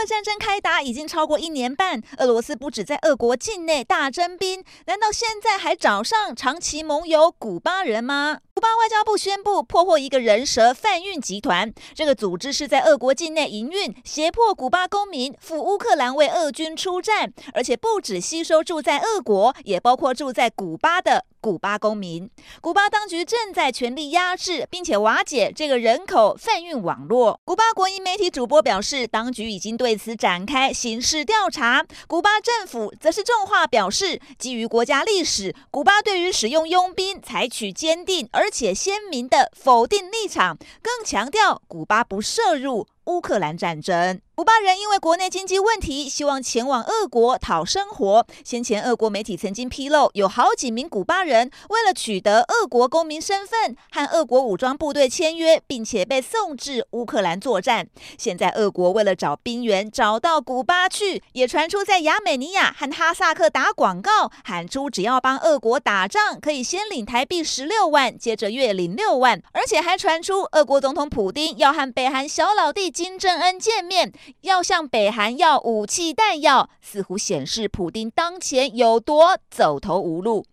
俄战争开打已经超过一年半，俄罗斯不止在俄国境内大征兵，难道现在还找上长期盟友古巴人吗？古巴外交部宣布破获一个人蛇贩运集团，这个组织是在俄国境内营运，胁迫古巴公民赴乌克兰为俄军出战，而且不止吸收住在俄国，也包括住在古巴的古巴公民。古巴当局正在全力压制并且瓦解这个人口贩运网络。古巴国营媒体主播表示，当局已经对对此展开刑事调查。古巴政府则是重话表示，基于国家历史，古巴对于使用佣兵采取坚定而且鲜明的否定立场，更强调古巴不涉入乌克兰战争。古巴人因为国内经济问题，希望前往俄国讨生活。先前，俄国媒体曾经披露，有好几名古巴人为了取得俄国公民身份，和俄国武装部队签约，并且被送至乌克兰作战。现在，俄国为了找兵源，找到古巴去，也传出在亚美尼亚和哈萨克打广告，喊出只要帮俄国打仗，可以先领台币十六万，接着月领六万，而且还传出俄国总统普丁要和北韩小老弟金正恩见面。要向北韩要武器弹药，似乎显示普丁当前有多走投无路。